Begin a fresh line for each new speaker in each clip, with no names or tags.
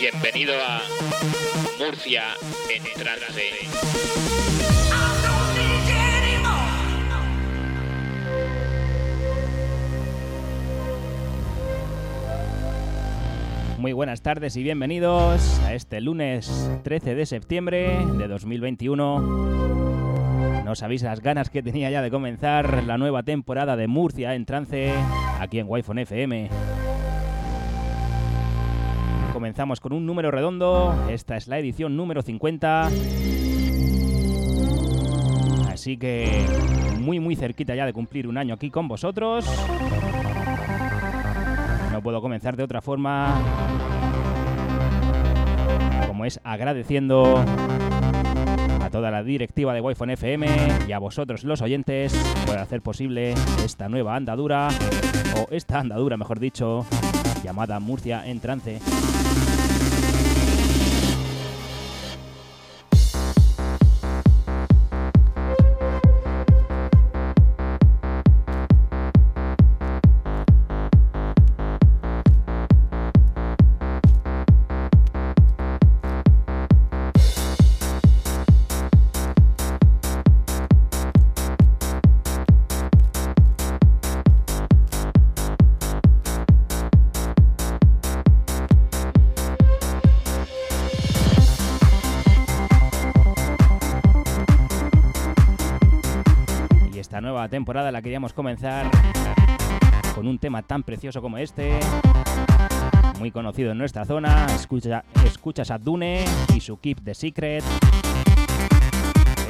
Bienvenido a Murcia en trance.
Muy buenas tardes y bienvenidos a este lunes 13 de septiembre de 2021. No sabéis las ganas que tenía ya de comenzar la nueva temporada de Murcia en trance aquí en Wi-Fi FM. Comenzamos con un número redondo, esta es la edición número 50. Así que muy muy cerquita ya de cumplir un año aquí con vosotros. No puedo comenzar de otra forma. Como es agradeciendo a toda la directiva de Wi-Fi FM y a vosotros los oyentes por hacer posible esta nueva andadura, o esta andadura mejor dicho, llamada Murcia en trance. Temporada la queríamos comenzar con un tema tan precioso como este, muy conocido en nuestra zona. Escucha, escuchas a Dune y su Keep the Secret.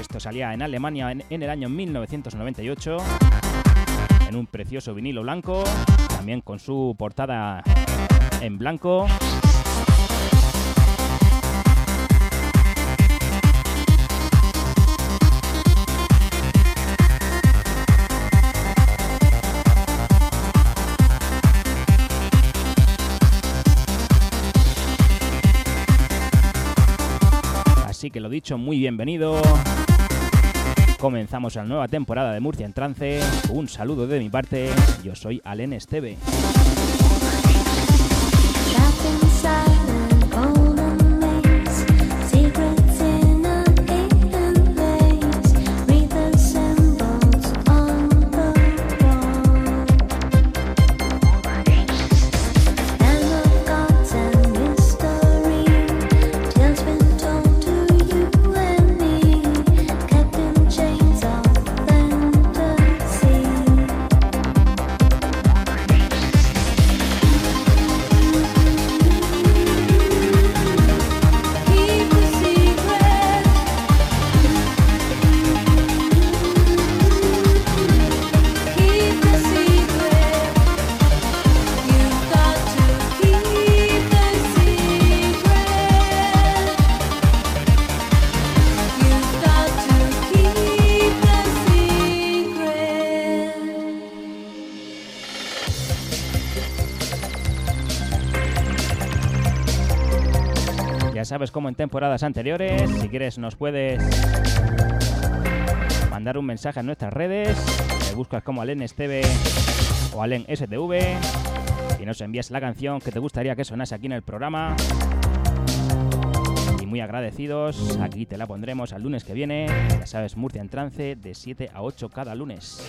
Esto salía en Alemania en, en el año 1998 en un precioso vinilo blanco, también con su portada en blanco. Que lo dicho, muy bienvenido. Comenzamos la nueva temporada de Murcia en Trance. Un saludo de mi parte. Yo soy Alen Esteve. en temporadas anteriores. Si quieres nos puedes mandar un mensaje a nuestras redes. Me buscas como AlenSTV o AlenSTV y nos envías la canción que te gustaría que sonase aquí en el programa. Y muy agradecidos, aquí te la pondremos al lunes que viene. Ya sabes, Murcia en trance de 7 a 8 cada lunes.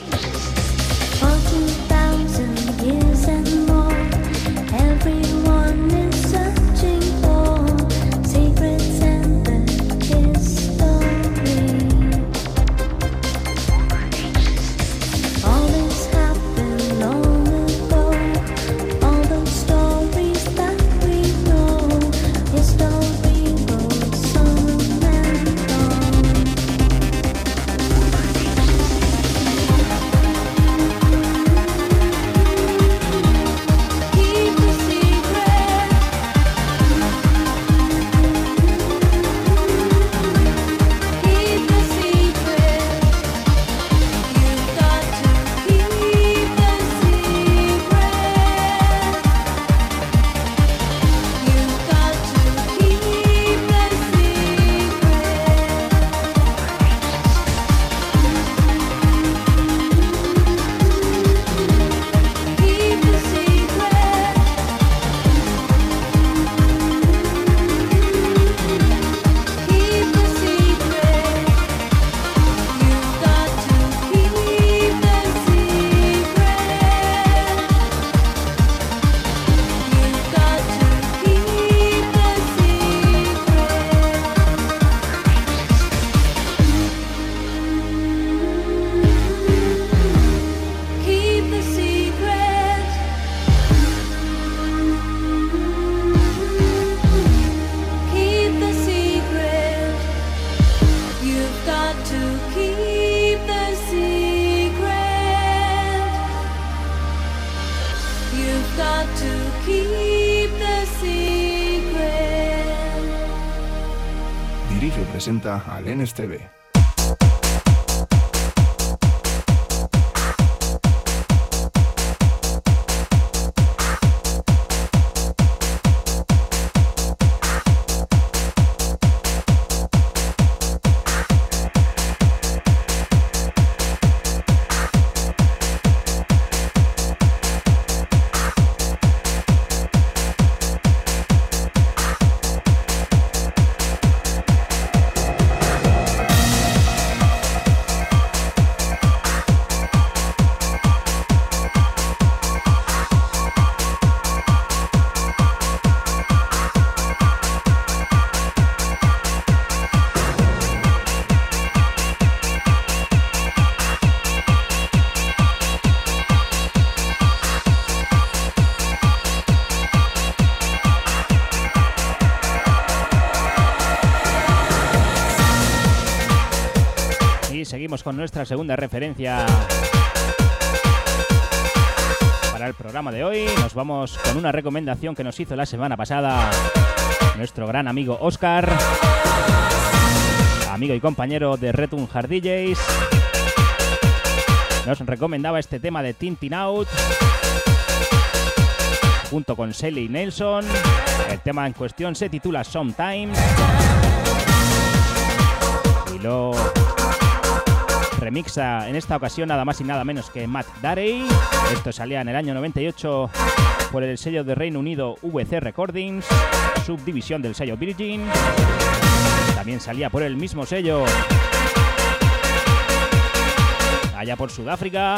Presenta al
Con nuestra segunda referencia para el programa de hoy. Nos vamos con una recomendación que nos hizo la semana pasada nuestro gran amigo Oscar, amigo y compañero de Return Hard DJs. Nos recomendaba este tema de Tintin Out junto con Sally Nelson. El tema en cuestión se titula Sometimes. Y lo remixa en esta ocasión nada más y nada menos que Matt Darey. Esto salía en el año 98 por el sello de Reino Unido VC Recordings, subdivisión del sello Virgin. También salía por el mismo sello allá por Sudáfrica.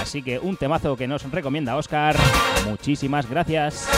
Así que un temazo que nos recomienda Oscar. Muchísimas gracias.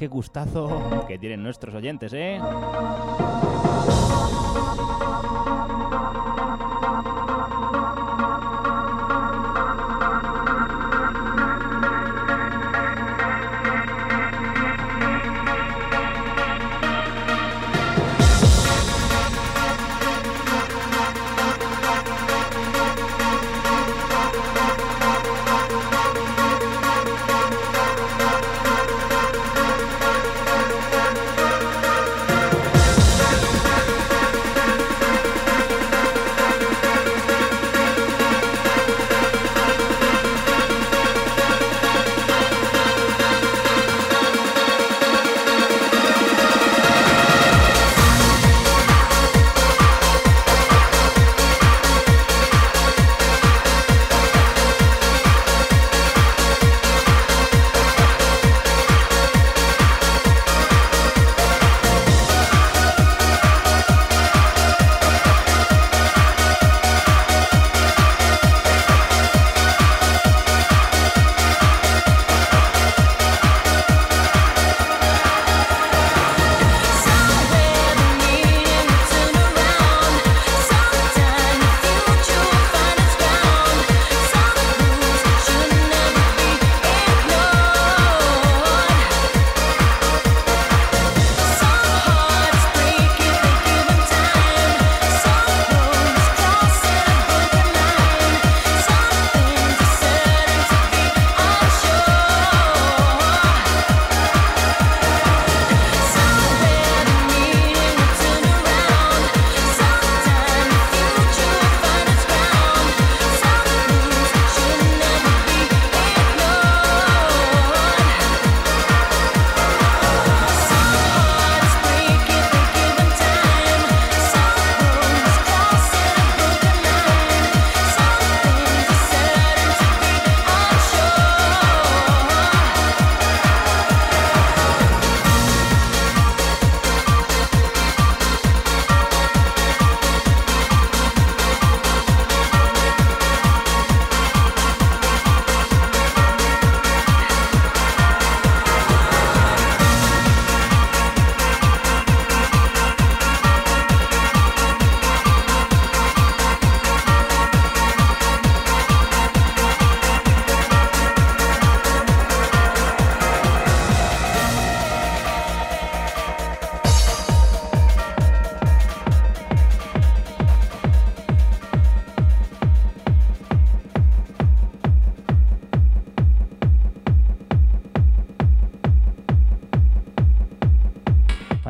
Qué gustazo que tienen nuestros oyentes, ¿eh?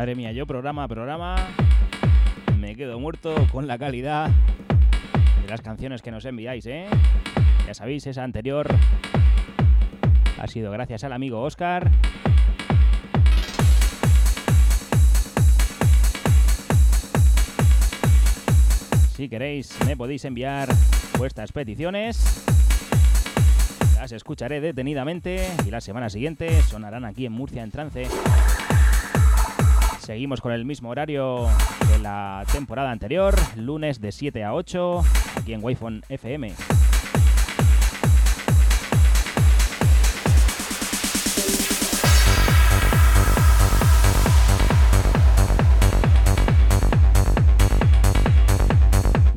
Madre mía, yo programa programa me quedo muerto con la calidad de las canciones que nos enviáis, ¿eh? Ya sabéis, esa anterior ha sido gracias al amigo Oscar. Si queréis, me podéis enviar vuestras peticiones. Las escucharé detenidamente y la semana siguiente sonarán aquí en Murcia en trance. Seguimos con el mismo horario de la temporada anterior, lunes de 7 a 8, aquí en wi FM.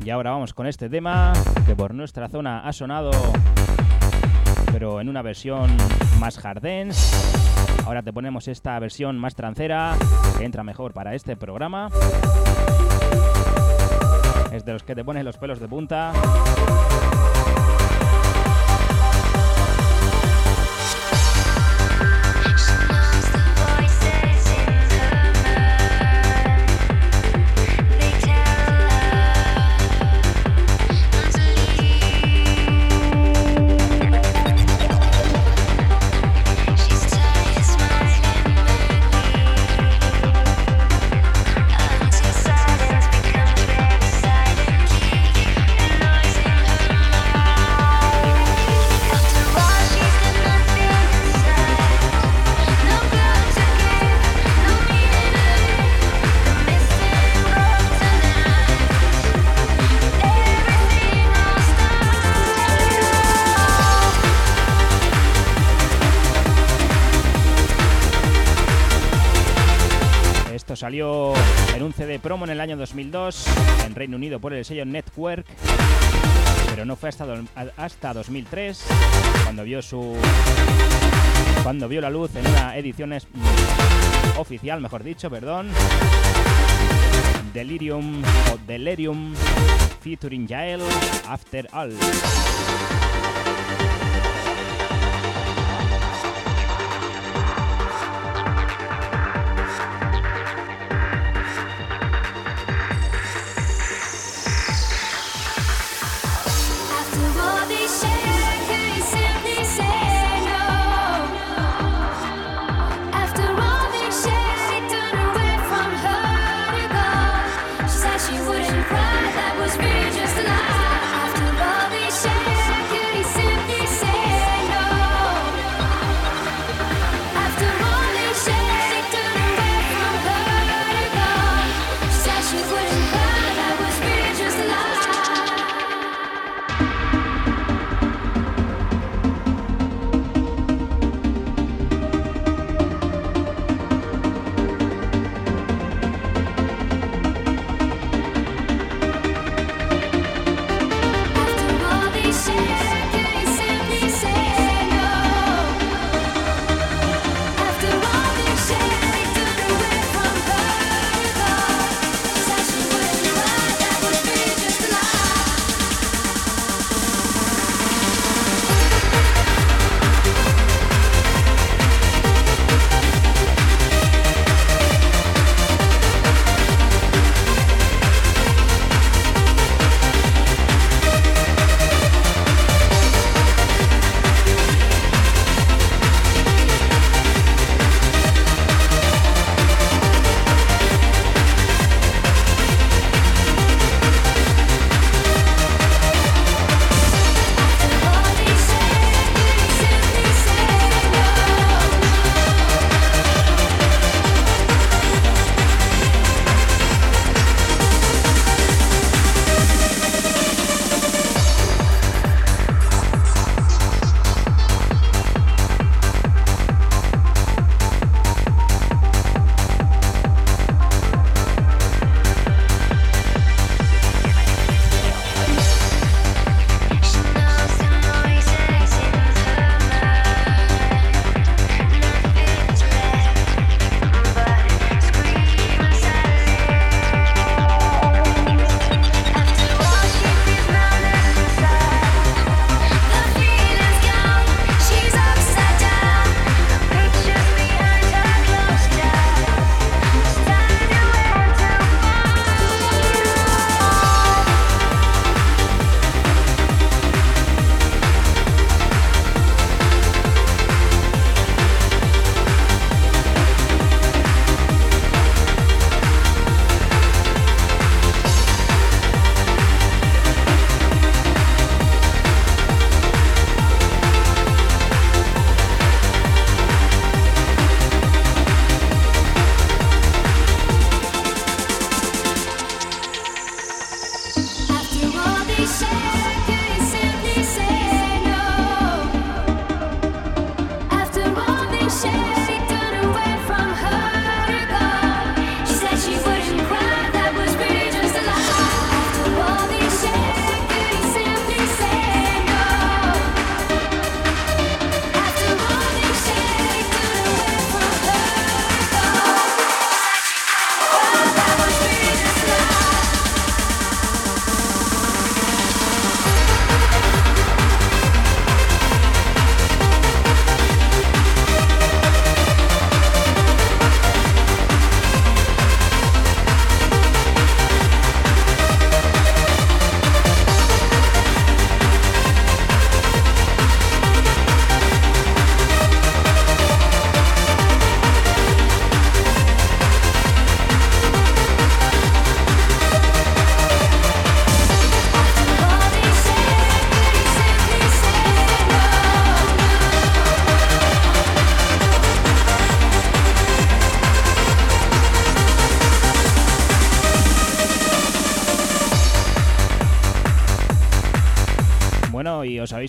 Y ahora vamos con este tema que por nuestra zona ha sonado, pero en una versión más jardens. Ahora te ponemos esta versión más trancera que entra mejor para este programa. Es de los que te pones los pelos de punta. CD promo en el año 2002 en Reino Unido por el sello Network, pero no fue hasta, hasta 2003 cuando vio su cuando vio la luz en una edición oficial, mejor dicho, perdón, Delirium o Delirium featuring Jael After All.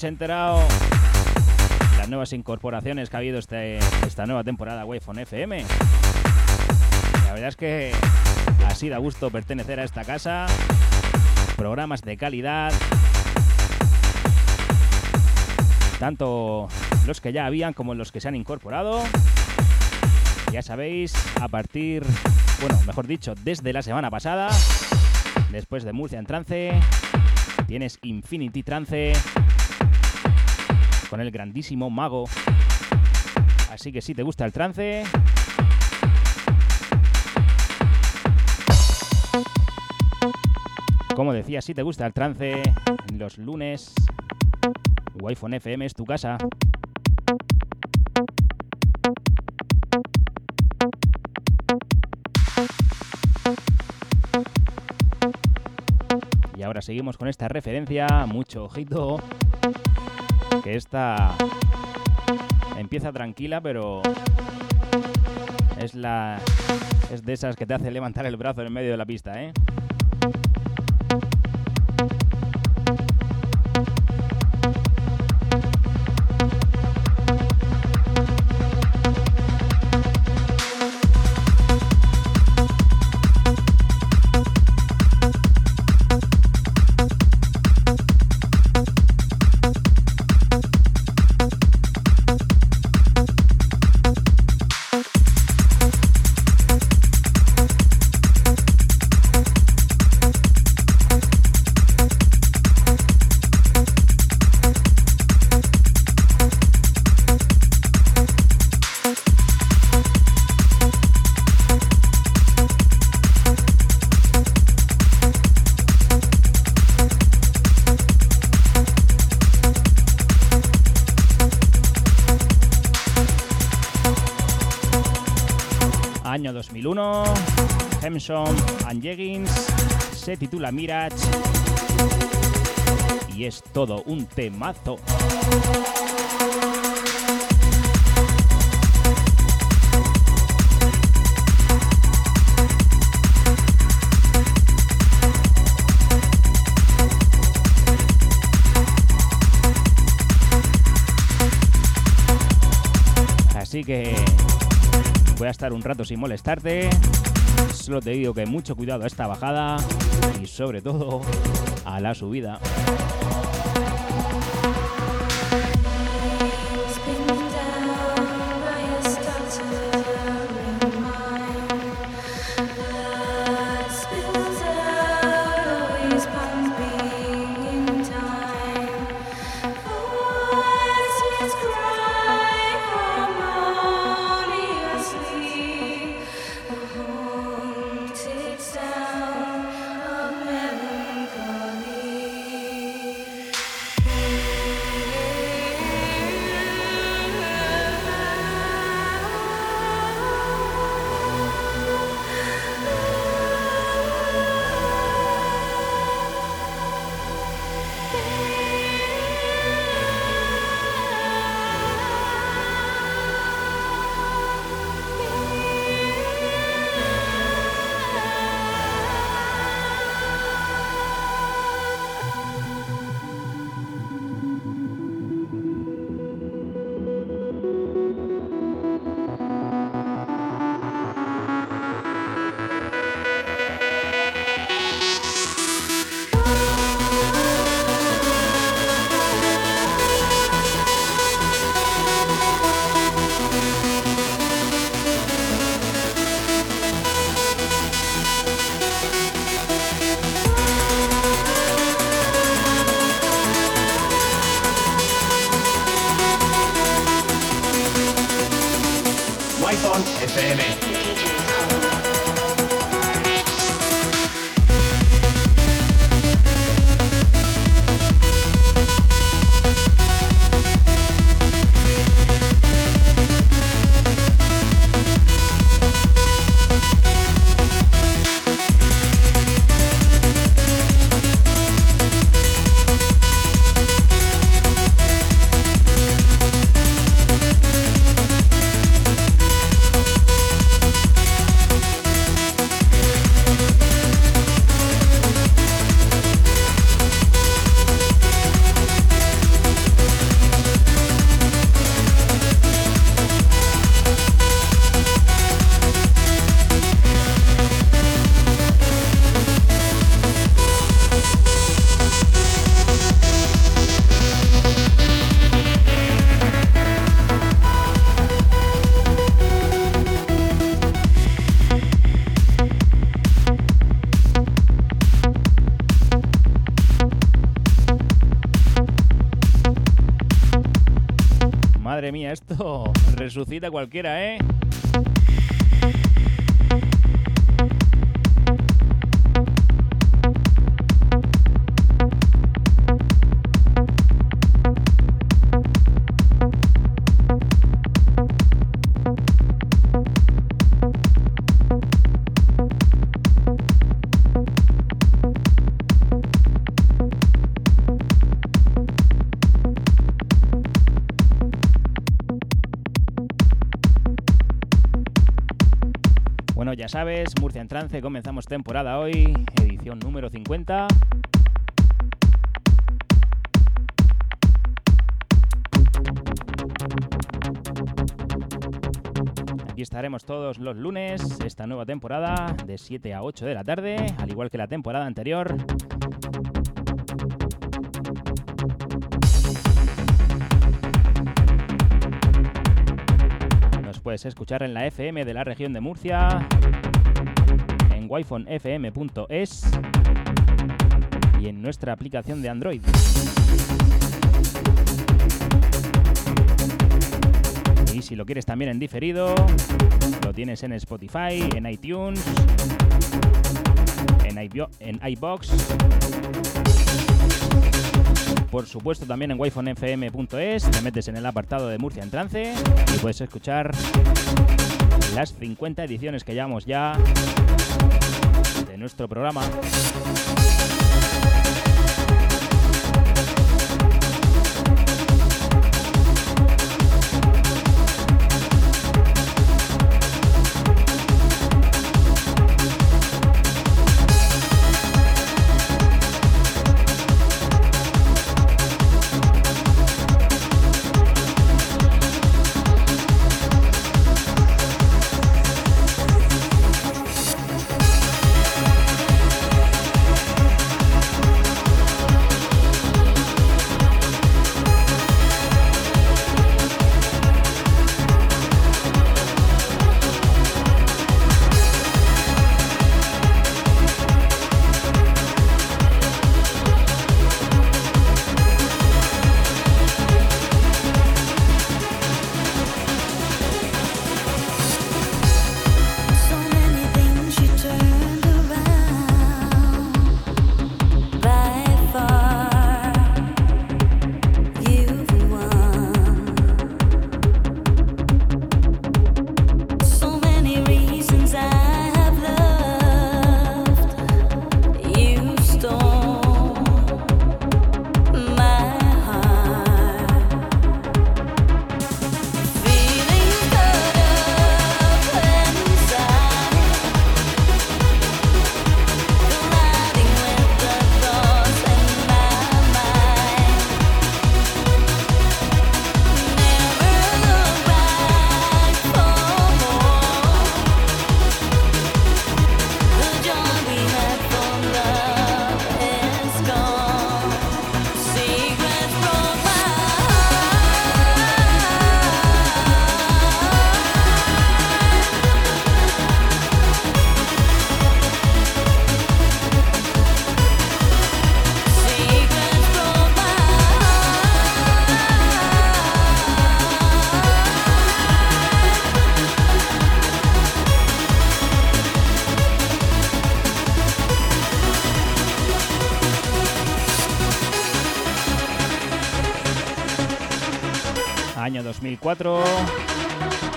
Enterado las nuevas incorporaciones que ha habido este, esta nueva temporada Wi-Fi FM. La verdad es que así da gusto pertenecer a esta casa. Programas de calidad. Tanto los que ya habían como los que se han incorporado. Ya sabéis, a partir, bueno, mejor dicho, desde la semana pasada, después de Murcia en trance, tienes Infinity Trance con el grandísimo mago. Así que si te gusta el trance, como decía, si te gusta el trance, los lunes, Wi-Fi FM es tu casa. Y ahora seguimos con esta referencia, mucho ojito, que esta empieza tranquila, pero es la es de esas que te hace levantar el brazo en medio de la pista, ¿eh? Año 2001, Hemson and Jeggings, se titula Mirage y es todo un temazo. Así que voy a estar un rato sin molestarte. Solo te digo que mucho cuidado a esta bajada y sobre todo a la subida.
Madre mía, esto resucita cualquiera, ¿eh? Sabes, Murcia en trance, comenzamos temporada hoy, edición número 50. Aquí estaremos todos los lunes, esta nueva temporada, de 7 a 8 de la tarde, al igual que la temporada anterior. Puedes escuchar en la FM de la región de Murcia, en wifonfm.es y en nuestra aplicación de Android. Y si lo quieres también en diferido, lo tienes en Spotify, en iTunes, en, iBox por supuesto también en wifonfm.es, te metes en el apartado de Murcia en trance y puedes escuchar las 50 ediciones que llevamos ya de nuestro programa.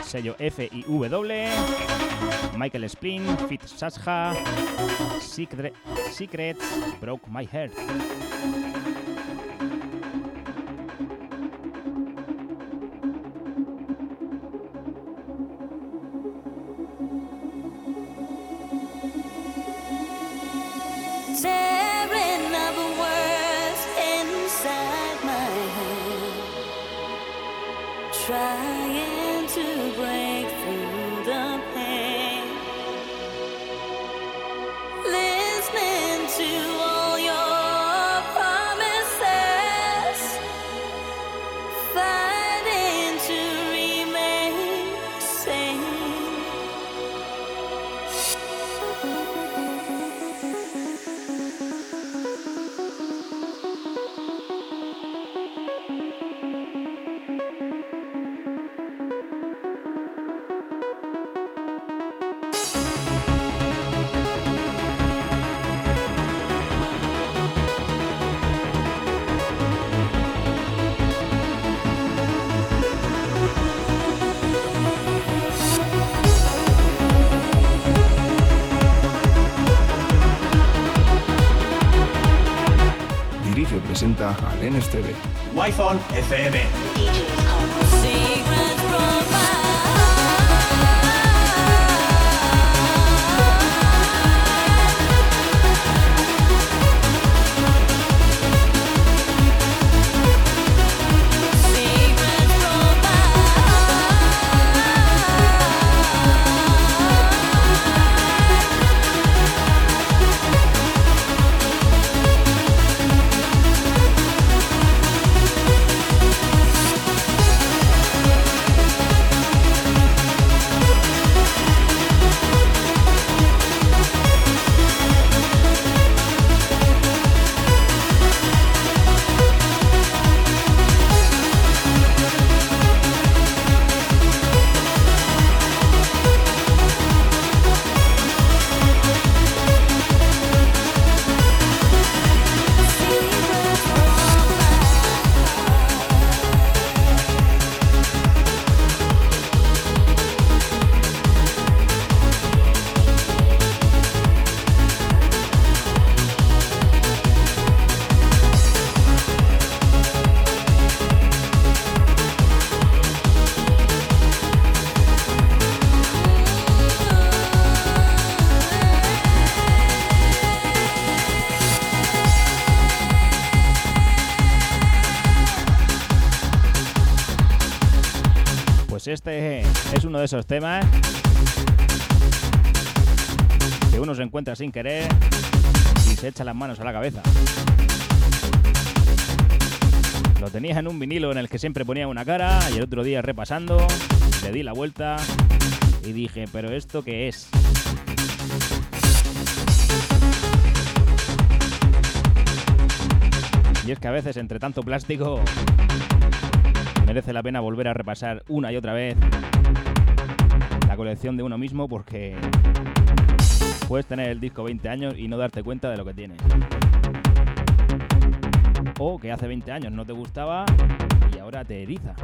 Sello F y W, Michael Splin, Fit Sasha, Secret, Secrets, Broke My Heart. fly.
Al NSTV.
Wi-Fi FM.
Esos temas que uno se encuentra sin querer y se echa las manos a la cabeza. Lo tenía en un vinilo en el que siempre ponía una cara y el otro día repasando le di la vuelta y dije, pero ¿esto qué es? Y es que a veces entre tanto plástico merece la pena volver a repasar una y otra vez colección de uno mismo porque puedes tener el disco 20 años y no darte cuenta de lo que tiene. O que hace 20 años no te gustaba y ahora te eriza.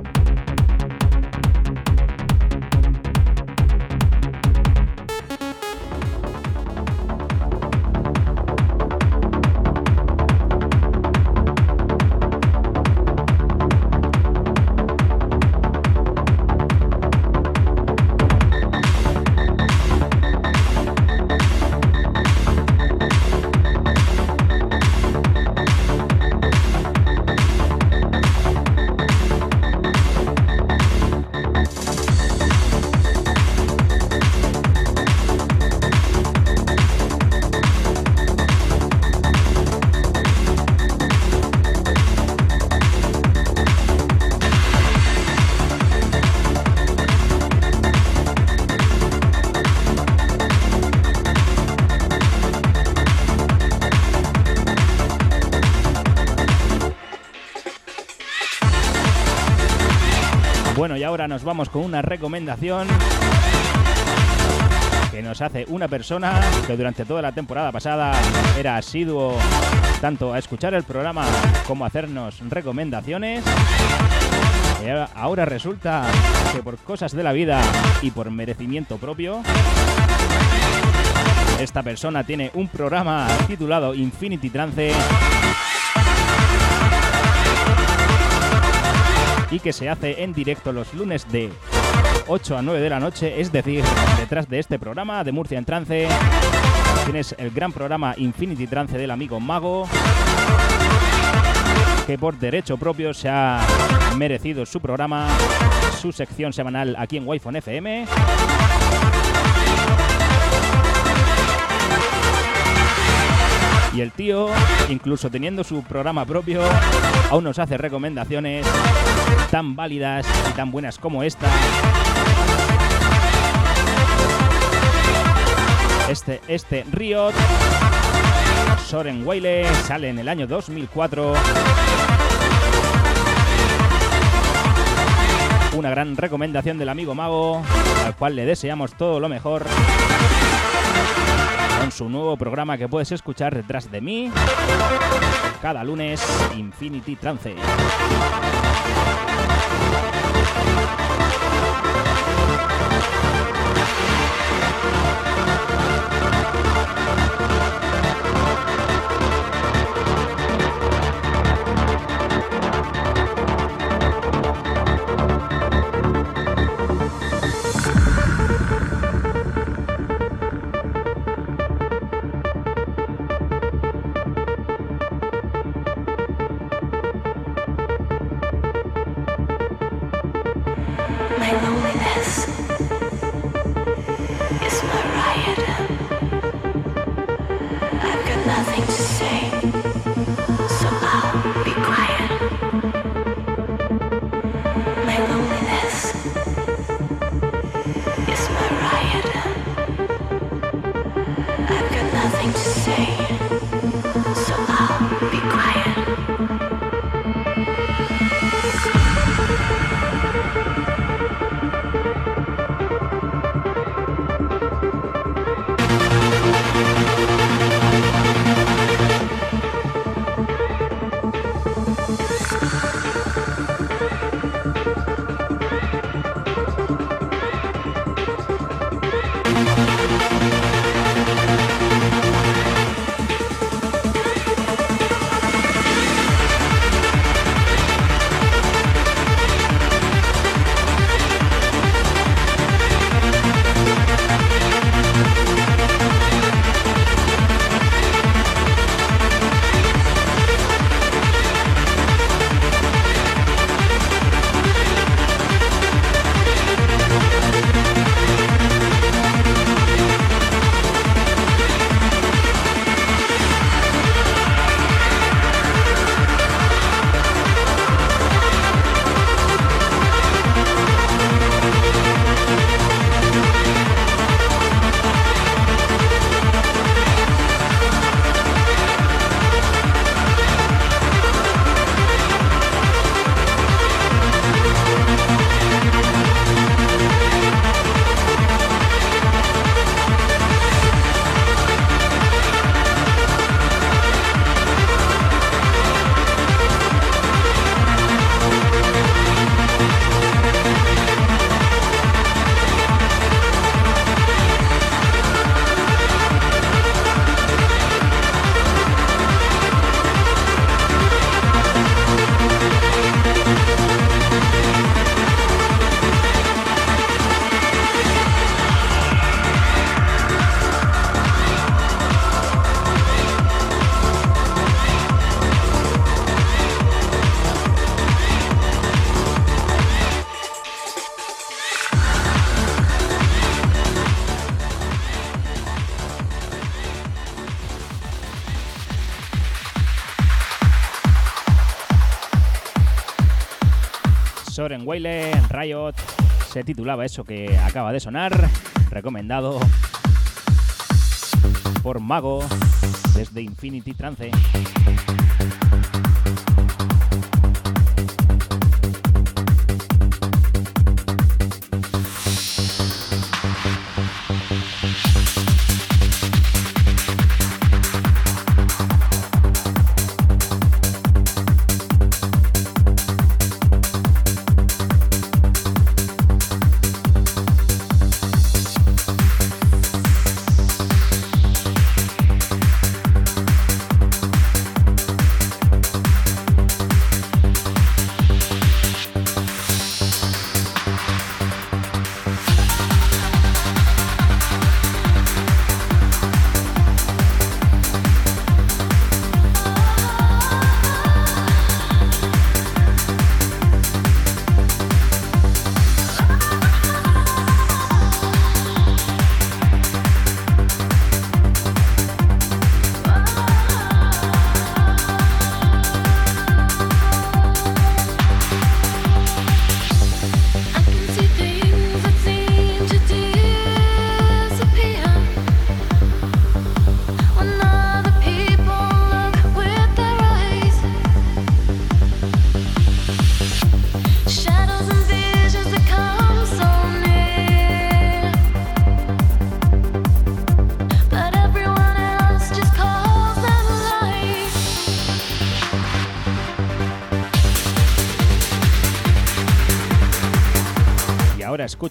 Ahora nos vamos con una recomendación que nos hace una persona que durante toda la temporada pasada era asiduo tanto a escuchar el programa como a hacernos recomendaciones. Y ahora resulta que por cosas de la vida y por merecimiento propio, esta persona tiene un programa titulado Infinity Trance y que se hace en directo los lunes de 8 a 9 de la noche, es decir, detrás de este programa de Murcia en Trance tienes el gran programa Infinity Trance del amigo Mago que por derecho propio se ha merecido su programa, su sección semanal aquí en wi FM. Y el tío, incluso teniendo su programa propio, aún nos hace recomendaciones tan válidas y tan buenas como esta. Este, este Riot, Soren Wile, sale en el año 2004. Una gran recomendación del amigo Mago, al cual le deseamos todo lo mejor con su nuevo programa que puedes escuchar detrás de mí cada lunes, Infinity Trance. Soren Whale, Riot, se titulaba eso que acaba de sonar, recomendado por Mago desde Infinity Trance.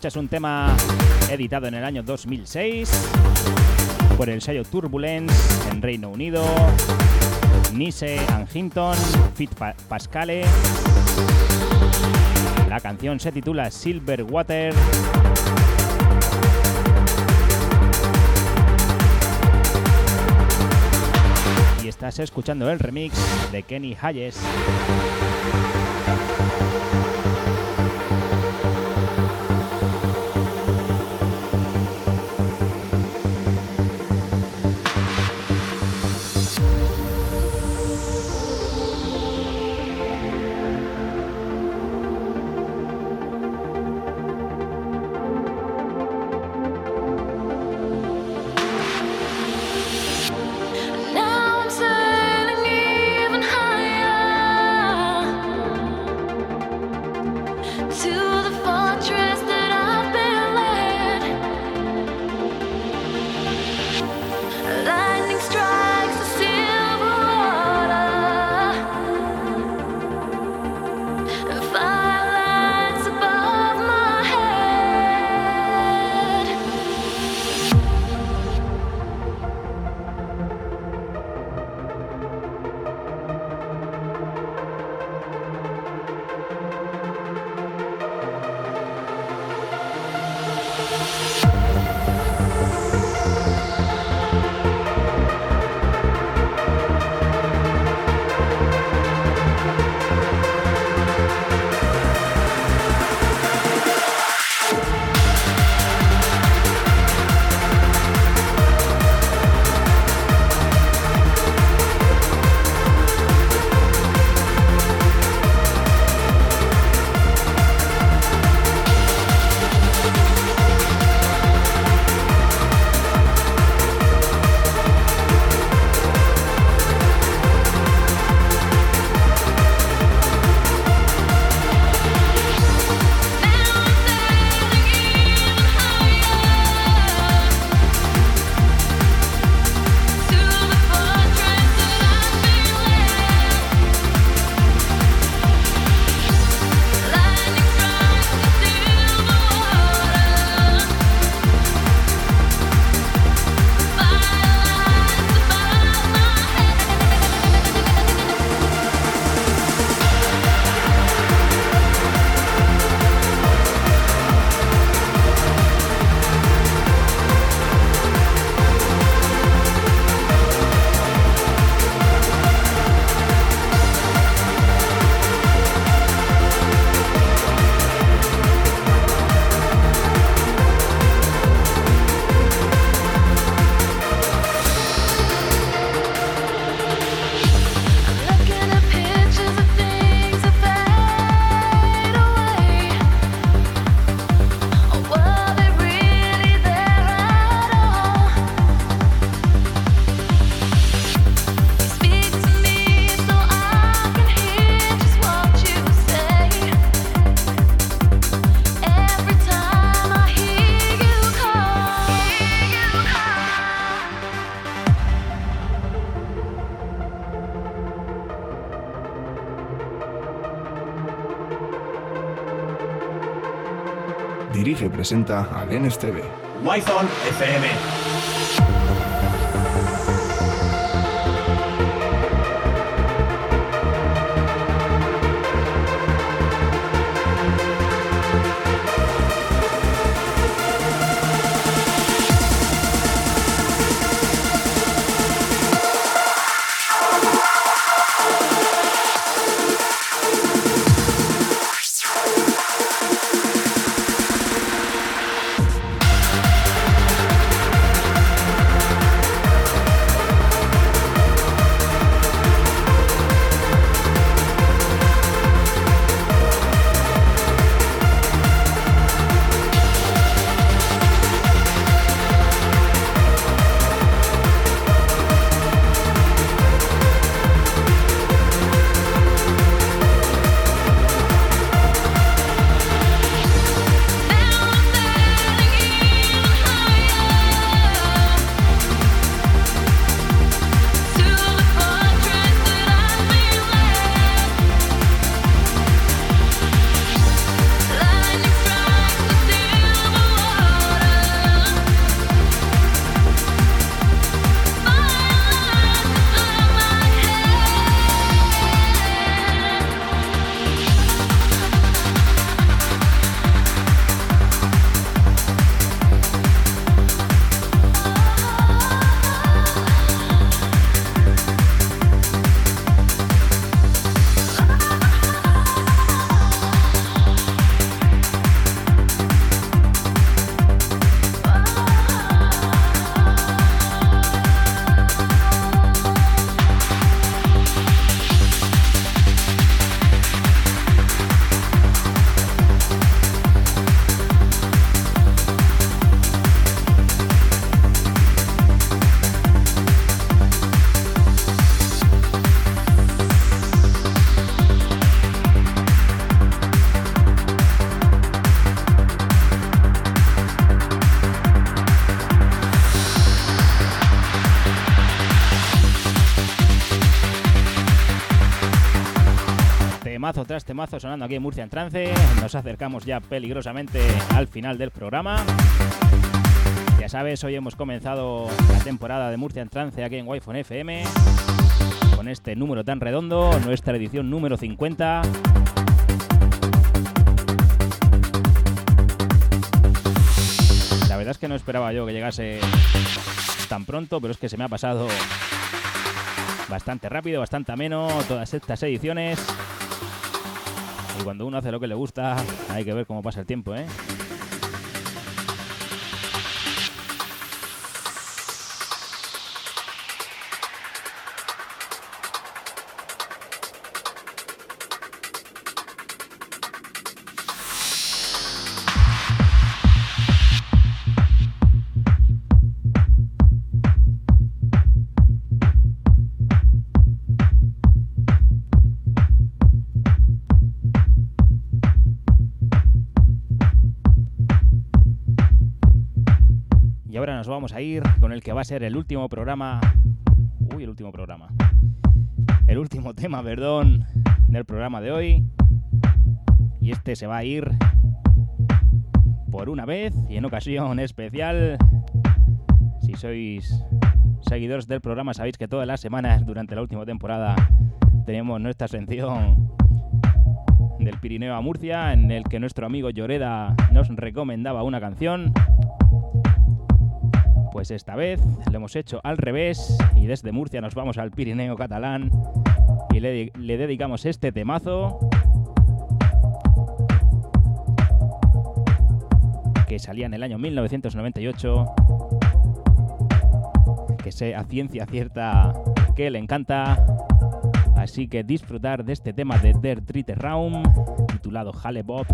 Es un tema editado en el año 2006 por el sello Turbulence en Reino Unido, Nice and Hinton, Fit Pascale. La canción se titula Silver Water. Y estás escuchando el remix de Kenny Hayes.
Presenta al NSTV.
FM.
Temazo tras temazo sonando aquí en Murcia en trance. Nos acercamos ya peligrosamente al final del programa. Ya sabes, hoy hemos comenzado la temporada de Murcia en trance aquí en wi FM con este número tan redondo, nuestra edición número 50. La verdad es que no esperaba yo que llegase tan pronto, pero es que se me ha pasado bastante rápido, bastante ameno todas estas ediciones. Y cuando uno hace lo que le gusta, hay que ver cómo pasa el tiempo, ¿eh? A ir con el que va a ser el último programa. Uy, el último programa. El último tema, perdón, del programa de hoy. Y este se va a ir por una vez y en ocasión especial. Si sois seguidores del programa, sabéis que todas las semanas durante la última temporada tenemos nuestra sección del Pirineo a Murcia, en el que nuestro amigo Lloreda nos recomendaba una canción. Pues esta vez lo hemos hecho al revés y desde Murcia nos vamos al Pirineo catalán y le, dedicamos este temazo que salía en el año 1998 que sé a ciencia cierta que le encanta. Así que disfrutar de este tema de Der Dritte Raum titulado Halle Bob.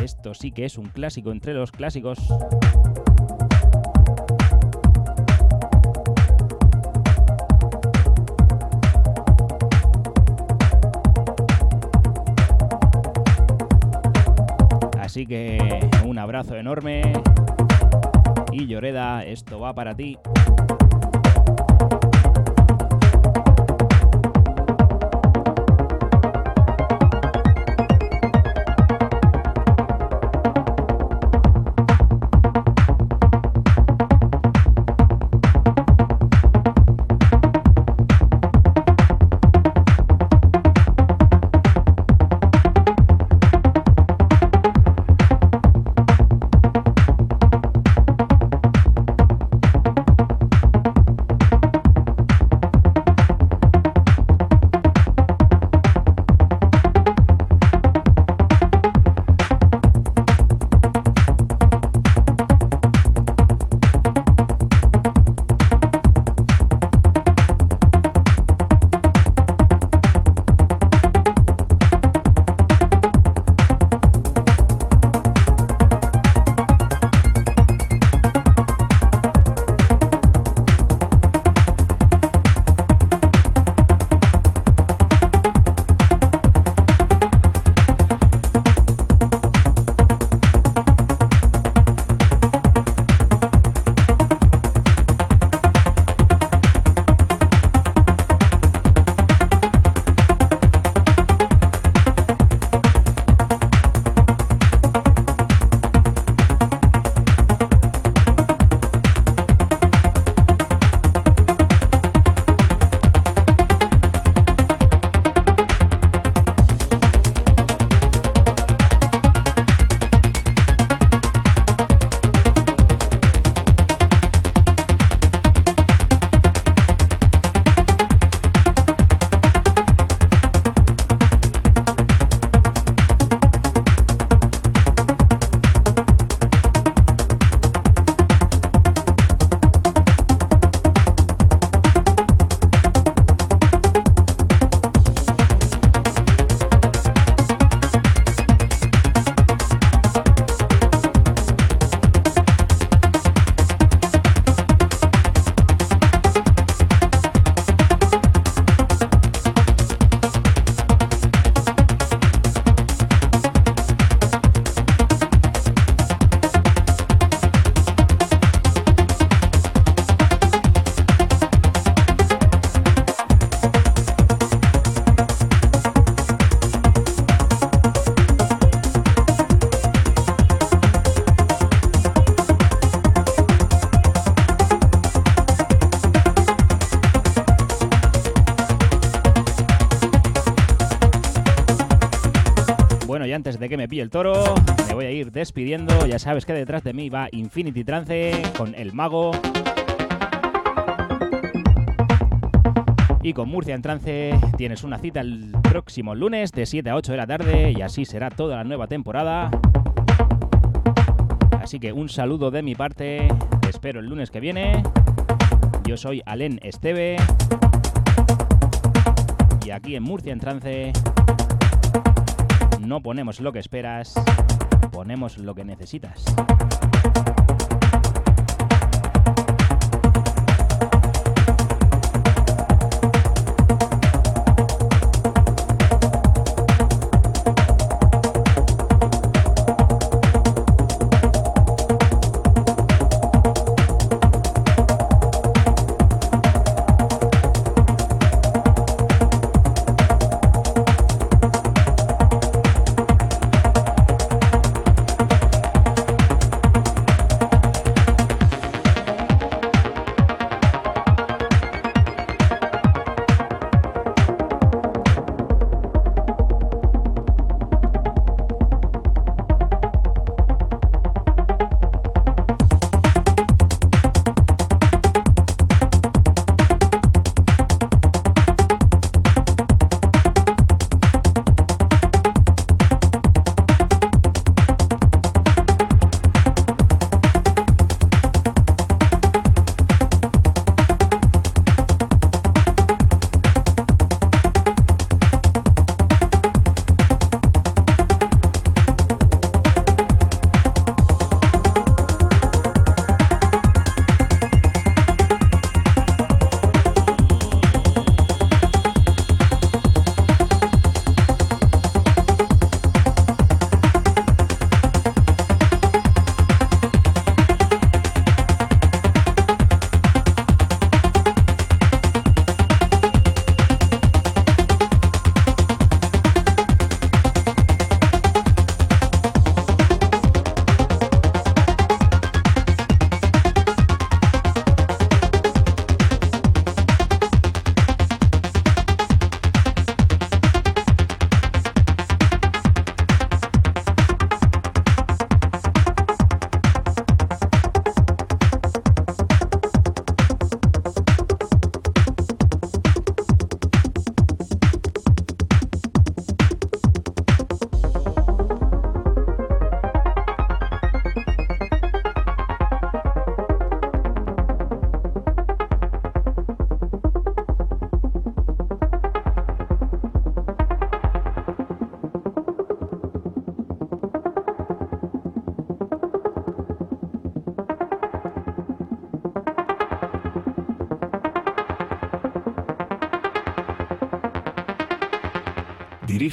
Esto sí que es un clásico entre los clásicos Así que un abrazo enorme. Y Lloreda, esto va para ti. Me pille el toro, me voy a ir despidiendo. Ya sabes que detrás de mí va Infinity Trance con El Mago. Y con Murcia en Trance tienes una cita el próximo lunes de 7 a 8 de la tarde y así será toda la nueva temporada. Así que un saludo de mi parte, te espero el lunes que viene. Yo soy Alen Esteve y aquí en Murcia en Trance no ponemos lo que esperas, ponemos lo que necesitas.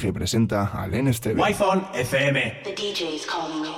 Dirige y presenta al NSTV.
Wi-Fi FM.
The DJ's calling you.